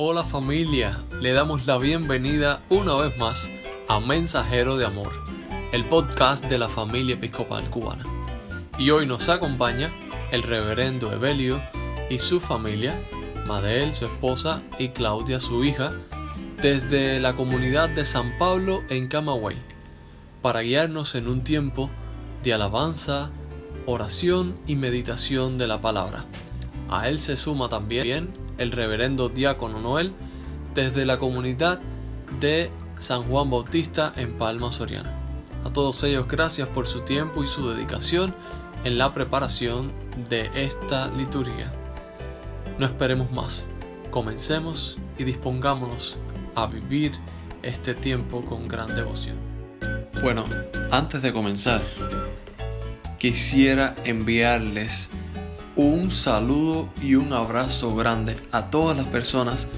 Hola familia, le damos la bienvenida una vez más a Mensajero de Amor, el podcast de la familia episcopal cubana. Y hoy nos acompaña el reverendo Evelio y su familia, Madel, su esposa, y Claudia, su hija, desde la comunidad de San Pablo en Camagüey, para guiarnos en un tiempo de alabanza, oración y meditación de la palabra. A él se suma también el reverendo diácono Noel desde la comunidad de San Juan Bautista en Palma Soriana. A todos ellos gracias por su tiempo y su dedicación en la preparación de esta liturgia. No esperemos más, comencemos y dispongámonos a vivir este tiempo con gran devoción. Bueno, antes de comenzar, quisiera enviarles un saludo y un abrazo grande a todas las personas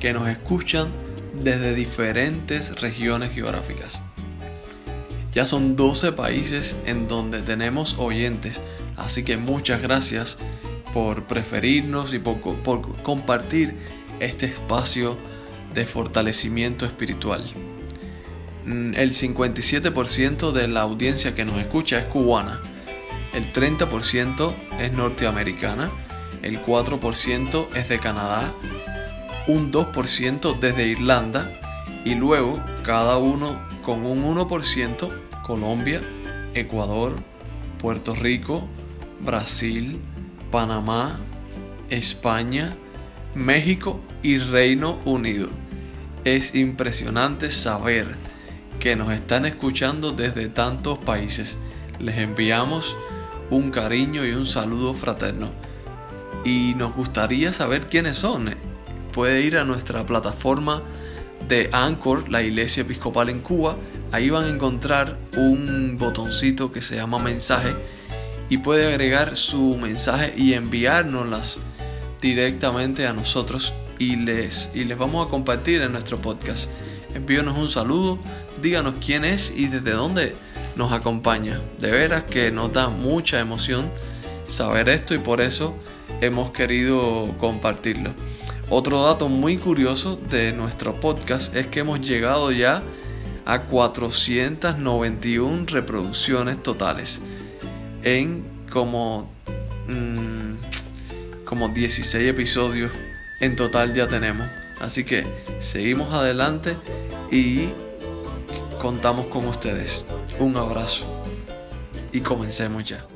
que nos escuchan desde diferentes regiones geográficas. Ya son 12 países en donde tenemos oyentes, así que muchas gracias por preferirnos y por, compartir este espacio de fortalecimiento espiritual. Mm, el 57% de la audiencia que nos escucha es cubana, el 30% es norteamericana, el 4% es de Canadá, un 2% desde Irlanda y luego cada uno con un 1% Colombia, Ecuador, Puerto Rico, Brasil, Panamá, España, México y Reino Unido. Es impresionante saber que nos están escuchando desde tantos países. Les enviamos un cariño y un saludo fraterno. Y nos gustaría saber quiénes son. Puede ir a nuestra plataforma de Anchor, la Iglesia Episcopal en Cuba. Ahí van a encontrar un botoncito que se llama mensaje y puede agregar su mensaje y enviárnoslas directamente a nosotros y les, y les vamos a compartir en nuestro podcast. Envíanos un saludo, díganos quién es y desde dónde nos acompaña. De veras que nos da mucha emoción saber esto y por eso hemos querido compartirlo. Otro dato muy curioso de nuestro podcast es que hemos llegado ya a 491 reproducciones totales en como, mm, como 16 episodios en total ya tenemos. Así que seguimos adelante y contamos con ustedes. Un abrazo y comencemos ya.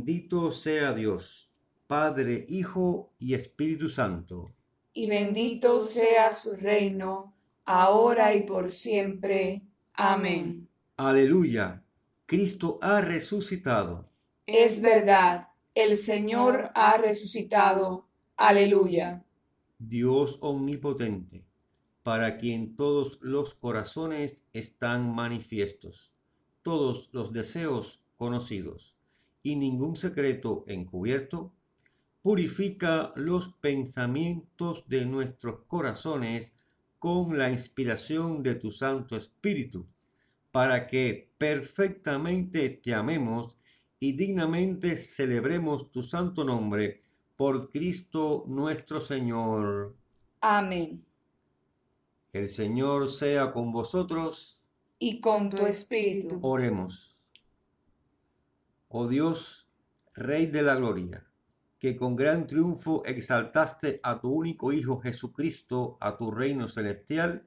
Bendito sea Dios, Padre, Hijo y Espíritu Santo. Y bendito sea su reino, ahora y por siempre. Amén. Aleluya. Cristo ha resucitado. Es verdad el Señor ha resucitado. Aleluya. Dios omnipotente, para quien todos los corazones están manifiestos, todos los deseos conocidos y ningún secreto encubierto, purifica los pensamientos de nuestros corazones con la inspiración de tu Santo Espíritu, para que perfectamente te amemos y dignamente celebremos tu santo nombre por Cristo nuestro Señor. Amén. El Señor sea con vosotros. Y con tu espíritu. Oremos. Oh Dios, Rey de la Gloria, que con gran triunfo exaltaste a tu único Hijo Jesucristo a tu reino celestial,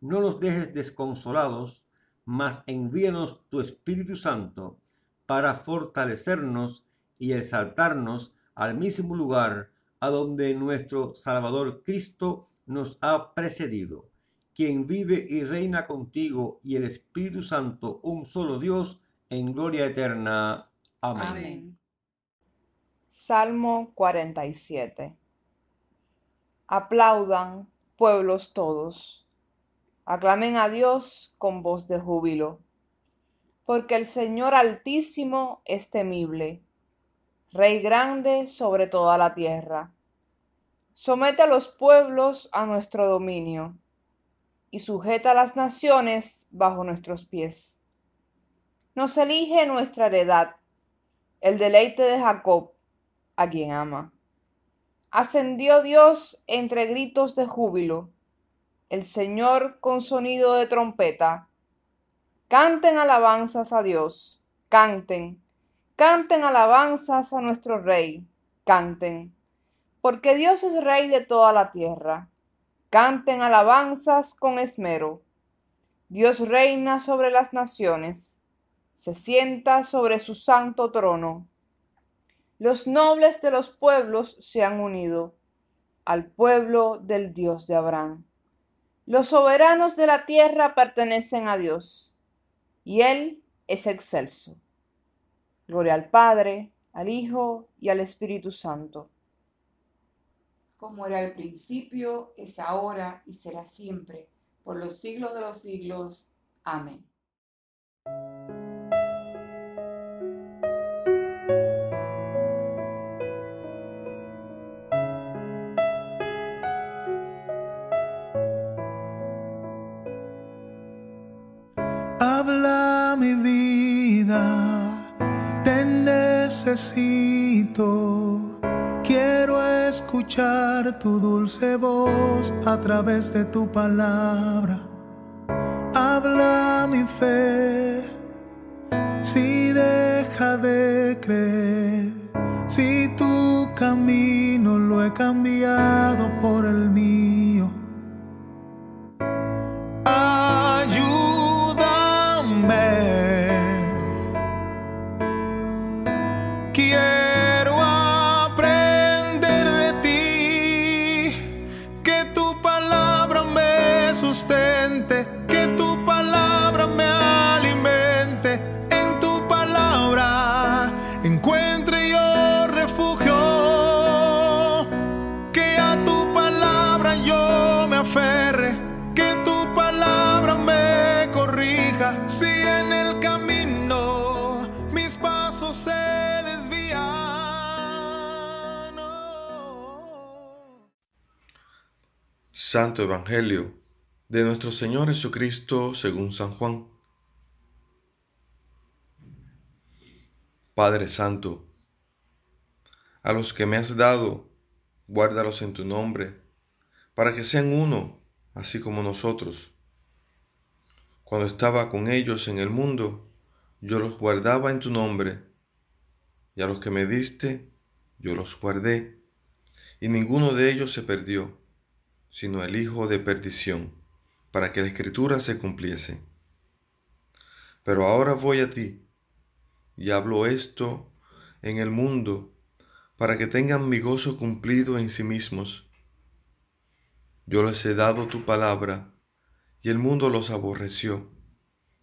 no nos dejes desconsolados, mas envíanos tu Espíritu Santo para fortalecernos y exaltarnos al mismo lugar a donde nuestro Salvador Cristo nos ha precedido, quien vive y reina contigo y el Espíritu Santo, un solo Dios, en gloria eterna. Amén. Amén. Salmo 47 Aplaudan, pueblos todos. Aclamen a Dios con voz de júbilo porque el Señor Altísimo es temible, Rey grande sobre toda la tierra. Somete a los pueblos a nuestro dominio, y sujeta a las naciones bajo nuestros pies. Nos elige nuestra heredad, el deleite de Jacob, a quien ama. Ascendió Dios entre gritos de júbilo, el Señor con sonido de trompeta Canten alabanzas a Dios, canten, canten alabanzas a nuestro Rey, canten, porque Dios es Rey de toda la tierra. Canten alabanzas con esmero. Dios reina sobre las naciones, se sienta sobre su santo trono. Los nobles de los pueblos se han unido al pueblo del Dios de Abraham. Los soberanos de la tierra pertenecen a Dios y Él es excelso. Gloria al Padre, al Hijo y al Espíritu Santo. Como era al principio, es ahora y será siempre, por los siglos de los siglos. Amén. Quiero escuchar tu dulce voz a través de tu palabra. Habla mi fe. Si deja de creer, si tu camino lo he cambiado por el mío. Santo Evangelio de nuestro Señor Jesucristo según San Juan. Padre Santo, a los que me has dado, guárdalos en tu nombre, para que sean uno, así como nosotros. Cuando estaba con ellos en el mundo, yo los guardaba en tu nombre, y a los que me diste, yo los guardé, y ninguno de ellos se perdió, sino el hijo de perdición, para que la escritura se cumpliese. Pero ahora voy a ti, y hablo esto en el mundo, para que tengan mi gozo cumplido en sí mismos. Yo les he dado tu palabra, y el mundo los aborreció,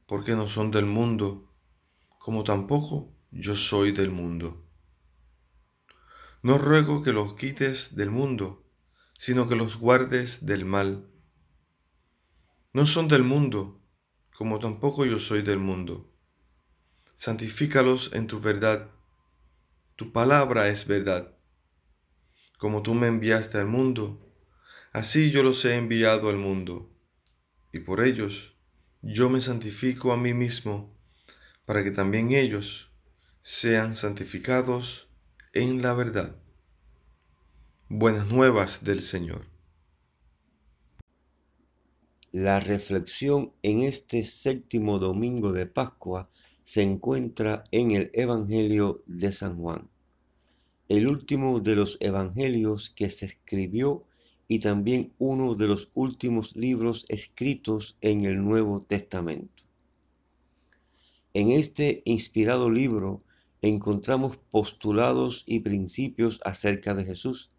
porque no son del mundo, como tampoco yo soy del mundo. No ruego que los quites del mundo, sino que los guardes del mal. No son del mundo, como tampoco yo soy del mundo. Santifícalos en tu verdad. Tu palabra es verdad. Como tú me enviaste al mundo, así yo los he enviado al mundo. Y por ellos yo me santifico a mí mismo, para que también ellos sean santificados en la verdad. Buenas nuevas del Señor. La reflexión en este séptimo domingo de Pascua se encuentra en el Evangelio de San Juan, el último de los evangelios que se escribió y también uno de los últimos libros escritos en el Nuevo Testamento. En este inspirado libro encontramos postulados y principios acerca de Jesús,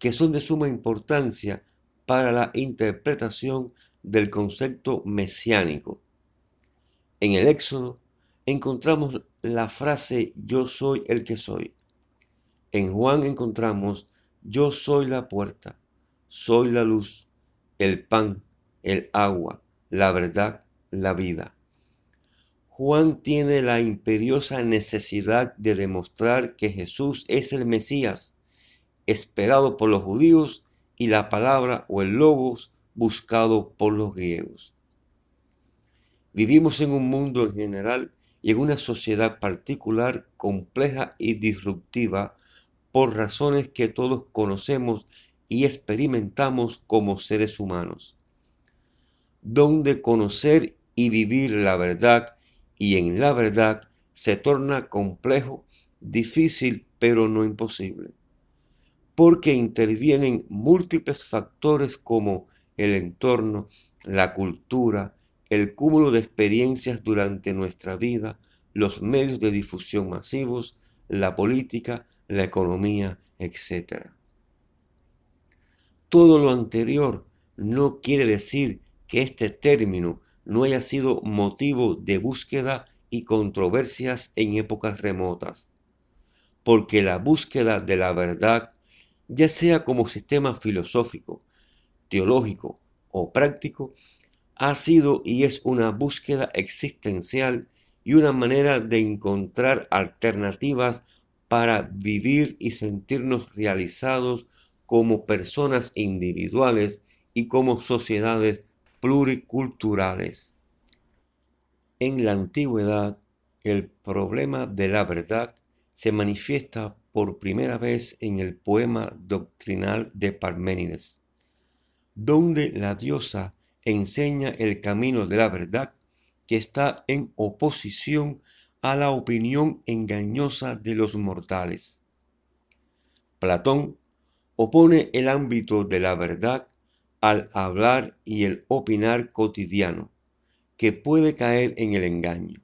que son de suma importancia para la interpretación del concepto mesiánico. En el Éxodo encontramos la frase yo soy el que soy. En Juan encontramos yo soy la puerta, soy la luz, el pan, el agua, la verdad, la vida. Juan tiene la imperiosa necesidad de demostrar que Jesús es el Mesías, esperado por los judíos y la palabra o el logos buscado por los griegos. Vivimos en un mundo en general y en una sociedad particular compleja y disruptiva por razones que todos conocemos y experimentamos como seres humanos, donde conocer y vivir la verdad y en la verdad se torna complejo, difícil, pero no imposible, porque intervienen múltiples factores como el entorno, la cultura, el cúmulo de experiencias durante nuestra vida, los medios de difusión masivos, la política, la economía, etc. Todo lo anterior no quiere decir que este término no haya sido motivo de búsqueda y controversias en épocas remotas, porque la búsqueda de la verdad, ya sea como sistema filosófico, teológico o práctico, ha sido y es una búsqueda existencial y una manera de encontrar alternativas para vivir y sentirnos realizados como personas individuales y como sociedades pluriculturales. En la antigüedad, el problema de la verdad se manifiesta por primera vez en el poema doctrinal de Parménides, donde la diosa enseña el camino de la verdad que está en oposición a la opinión engañosa de los mortales. Platón opone el ámbito de la verdad al hablar y el opinar cotidiano, que puede caer en el engaño.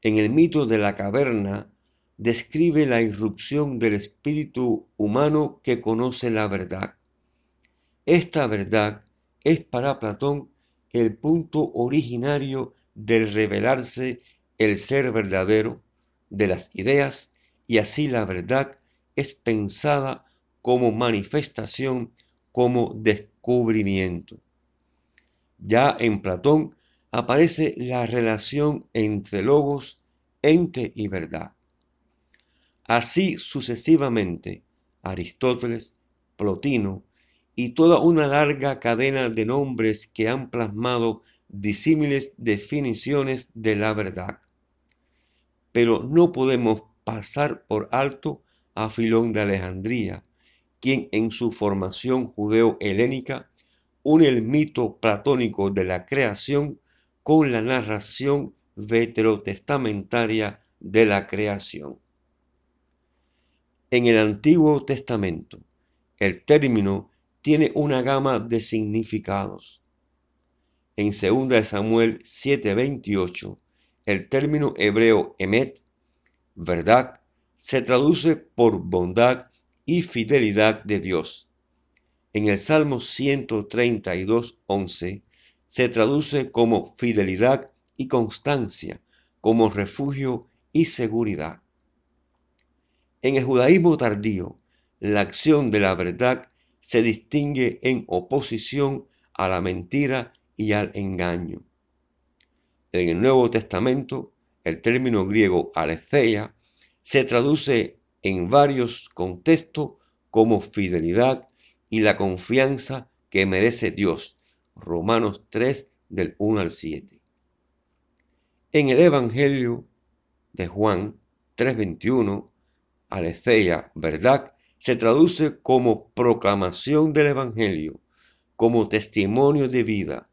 En el mito de la caverna describe la irrupción del espíritu humano que conoce la verdad. Esta verdad es para Platón el punto originario del revelarse el ser verdadero de las ideas y así la verdad es pensada como manifestación, como descubrimiento. Ya en Platón, aparece la relación entre logos, ente y verdad. Así sucesivamente, Aristóteles, Plotino y toda una larga cadena de nombres que han plasmado disímiles definiciones de la verdad. Pero no podemos pasar por alto a Filón de Alejandría, quien en su formación judeo-helénica une el mito platónico de la creación con la narración veterotestamentaria de la creación. En el Antiguo Testamento, el término tiene una gama de significados. En 2 Samuel 7:28, el término hebreo emet, verdad, se traduce por bondad y fidelidad de Dios. En el Salmo 132.11 se traduce como fidelidad y constancia, como refugio y seguridad. En el judaísmo tardío, la acción de la verdad se distingue en oposición a la mentira y al engaño. En el Nuevo Testamento, el término griego aletheia se traduce en varios contextos como fidelidad y la confianza que merece Dios. Romanos 3 del 1 al 7. En el Evangelio de Juan 3:21, aletheia, verdad, se traduce como proclamación del Evangelio, como testimonio de vida,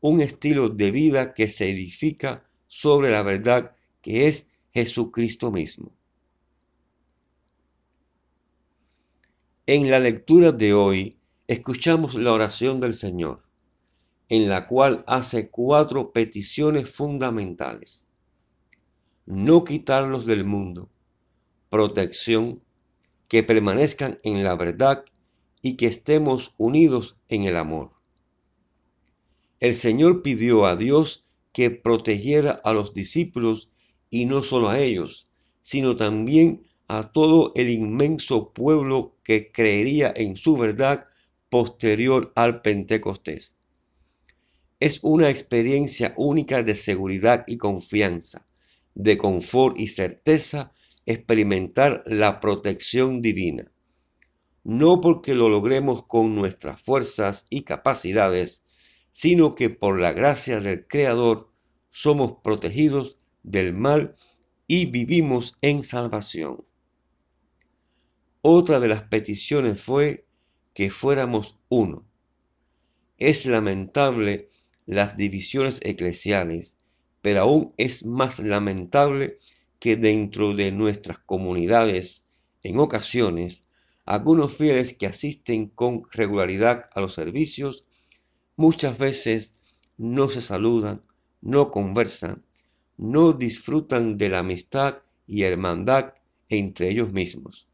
un estilo de vida que se edifica sobre la verdad que es Jesucristo mismo. En la lectura de hoy escuchamos la oración del Señor, en la cual hace cuatro peticiones fundamentales. No quitarlos del mundo, protección, que permanezcan en la verdad y que estemos unidos en el amor. El Señor pidió a Dios que protegiera a los discípulos y no solo a ellos, sino también a todo el inmenso pueblo que creería en su verdad posterior al Pentecostés. Es una experiencia única de seguridad y confianza, de confort y certeza experimentar la protección divina. No porque lo logremos con nuestras fuerzas y capacidades, sino que por la gracia del Creador somos protegidos del mal y vivimos en salvación. Otra de las peticiones fue que fuéramos uno. Es lamentable las divisiones eclesiales, pero aún es más lamentable que dentro de nuestras comunidades, en ocasiones, algunos fieles que asisten con regularidad a los servicios, muchas veces no se saludan, no conversan, no disfrutan de la amistad y hermandad entre ellos mismos.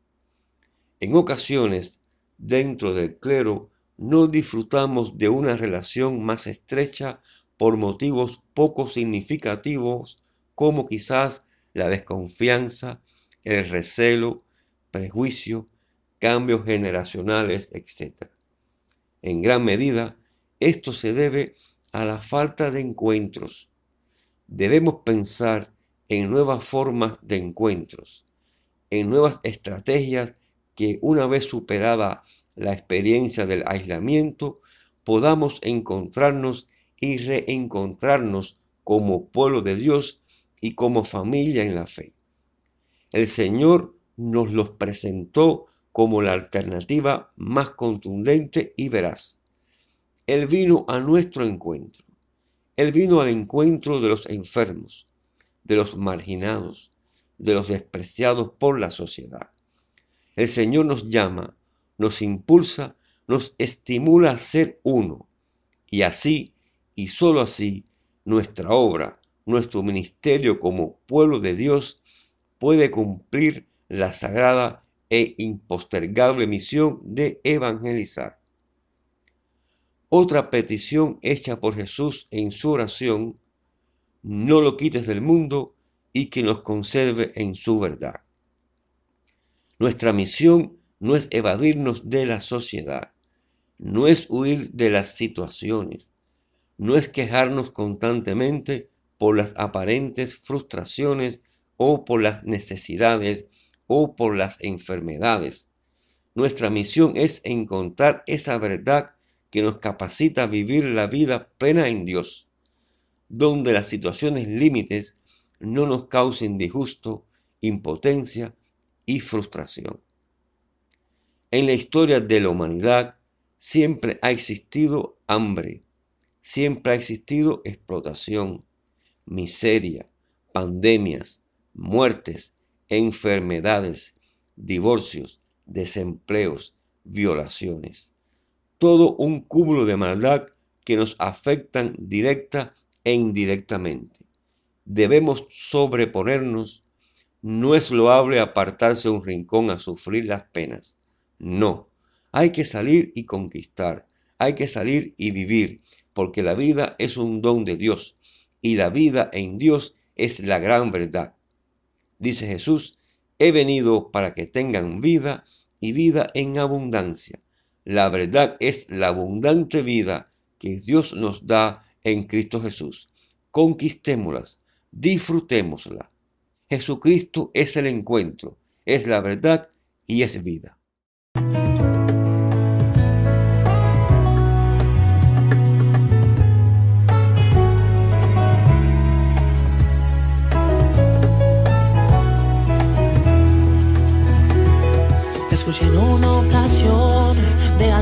En ocasiones, dentro del clero, no disfrutamos de una relación más estrecha por motivos poco significativos como quizás la desconfianza, el recelo, prejuicio, cambios generacionales, etc. En gran medida, esto se debe a la falta de encuentros. Debemos pensar en nuevas formas de encuentros, en nuevas estrategias que una vez superada la experiencia del aislamiento, podamos encontrarnos y reencontrarnos como pueblo de Dios y como familia en la fe. El Señor nos los presentó como la alternativa más contundente y veraz. Él vino a nuestro encuentro. Él vino al encuentro de los enfermos, de los marginados, de los despreciados por la sociedad. El Señor nos llama, nos impulsa, nos estimula a ser uno. Y así, y sólo así, nuestra obra, nuestro ministerio como pueblo de Dios puede cumplir la sagrada e impostergable misión de evangelizar. Otra petición hecha por Jesús en su oración, no lo quites del mundo y que nos conserve en su verdad. Nuestra misión no es evadirnos de la sociedad, no es huir de las situaciones. no es quejarnos constantemente por las aparentes frustraciones o por las necesidades o por las enfermedades. Nuestra misión es encontrar esa verdad que nos capacita a vivir la vida plena en Dios, donde las situaciones límites no nos causen disgusto, impotencia y frustración. En la historia de la humanidad siempre ha existido hambre, siempre ha existido explotación, miseria, pandemias, muertes, enfermedades, divorcios, desempleos, violaciones. Todo un cúmulo de maldad que nos afectan directa e indirectamente. Debemos sobreponernos. No es loable apartarse a un rincón a sufrir las penas. No, hay que salir y conquistar. Hay que salir y vivir, porque la vida es un don de Dios y la vida en Dios es la gran verdad. Dice Jesús, he venido para que tengan vida y vida en abundancia. La verdad es la abundante vida que Dios nos da en Cristo Jesús. Conquistémoslas, disfrutémosla. Jesucristo es el encuentro, es la verdad y es vida.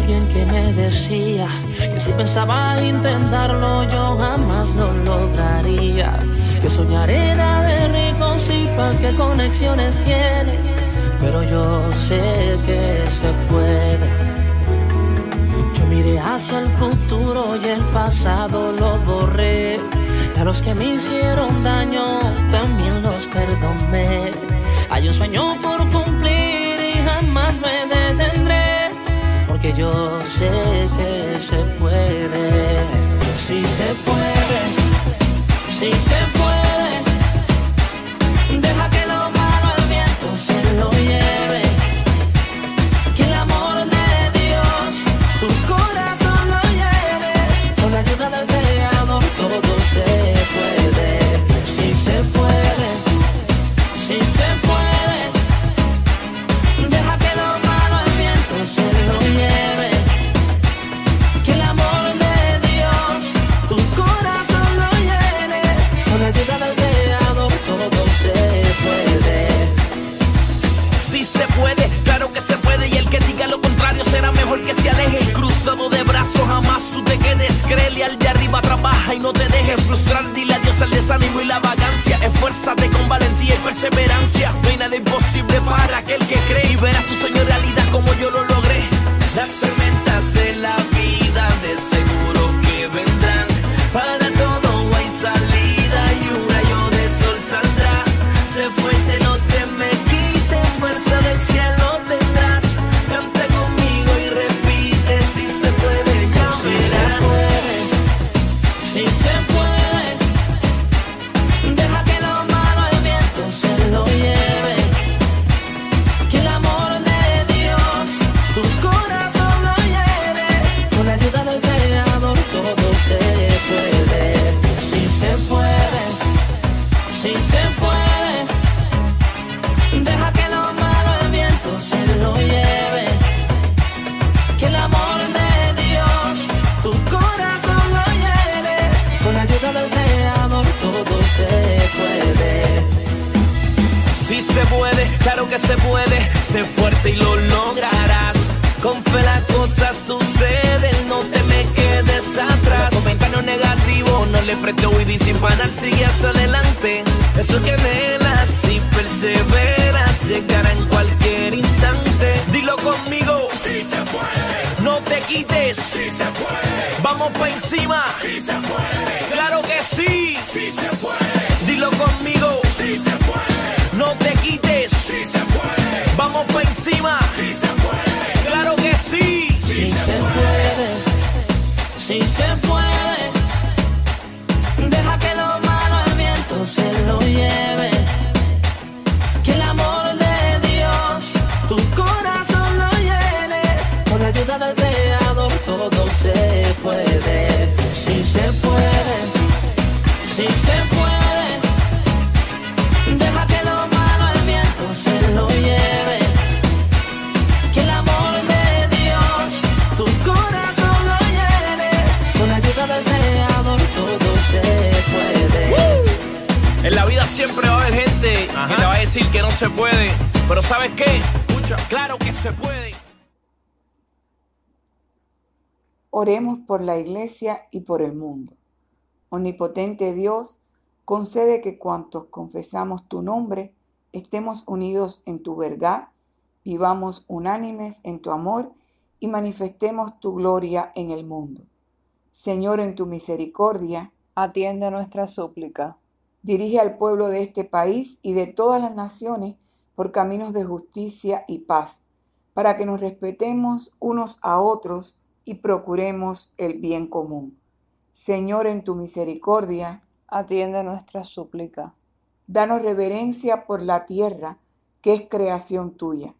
Alguien que me decía que si pensaba intentarlo yo jamás lo lograría. Que soñar era de rico sí, para que conexiones tiene, pero yo sé que se puede. Yo miré hacia el futuro y el pasado lo borré. Y a los que me hicieron daño también los perdoné. Hay un sueño por cumplir Porque yo sé que se puede. Sí se puede. Sí se puede. Oído y sin parar sigue hacia adelante. Eso que anhelas y perseveras llegará en cualquier instante. Dilo conmigo. Sí se puede. No te quites. Sí se puede. Vamos pa' encima. Sí se puede. Claro que sí. Sí se puede. Dilo conmigo. Sí se puede. No te quites. Sí se puede. Vamos pa' encima. Sí se puede. Claro que sí. Sí se puede, sí se puede. Decir que no se puede. Pero ¿sabes qué? Escucha, claro que se puede. Oremos por la iglesia y por el mundo. Omnipotente Dios, concede que cuantos confesamos tu nombre, estemos unidos en tu verdad, vivamos unánimes en tu amor y manifestemos tu gloria en el mundo. Señor, en tu misericordia, Atiende nuestra súplica. Dirige al pueblo de este país y de todas las naciones por caminos de justicia y paz, para que nos respetemos unos a otros y procuremos el bien común. Señor, en tu misericordia, Atiende nuestra súplica. danos reverencia por la tierra, que es creación tuya,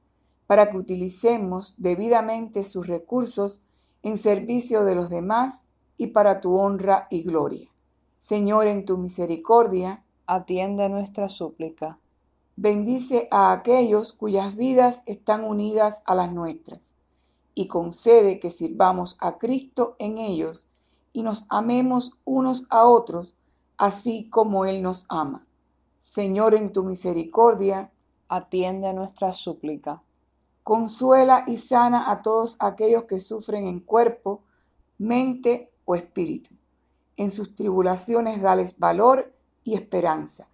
para que utilicemos debidamente sus recursos en servicio de los demás y para tu honra y gloria. Señor, en tu misericordia, Atiende nuestra súplica. bendice a aquellos cuyas vidas están unidas a las nuestras y concede que sirvamos a Cristo en ellos y nos amemos unos a otros, así como Él nos ama. Señor, en tu misericordia, Atiende nuestra súplica. consuela y sana a todos aquellos que sufren en cuerpo, mente o espíritu. En sus tribulaciones dales valor y esperanza,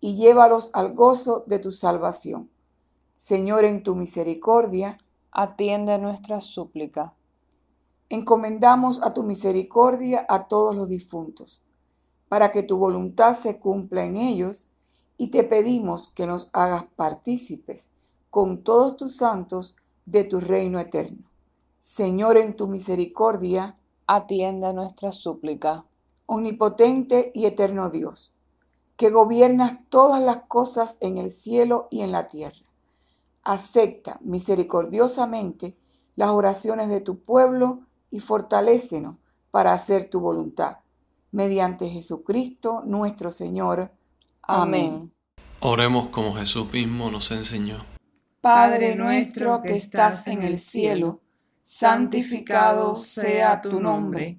y llévalos al gozo de tu salvación. Señor, en tu misericordia, Atiende nuestra súplica. encomendamos a tu misericordia a todos los difuntos, para que tu voluntad se cumpla en ellos, y te pedimos que nos hagas partícipes con todos tus santos de tu reino eterno. Señor, en tu misericordia, Atiende nuestra súplica. Omnipotente y eterno Dios, que gobiernas todas las cosas en el cielo y en la tierra. Acepta misericordiosamente las oraciones de tu pueblo y fortalécenos para hacer tu voluntad. Mediante Jesucristo nuestro Señor. Amén. Oremos como Jesús mismo nos enseñó. Padre nuestro que estás en el cielo, santificado sea tu nombre.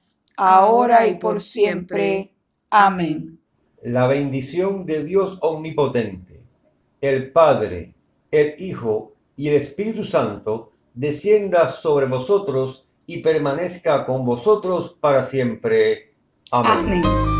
ahora y por siempre. Amén. La bendición de Dios Omnipotente, el Padre, el Hijo y el Espíritu Santo, descienda sobre vosotros y permanezca con vosotros para siempre. Amén. Amén.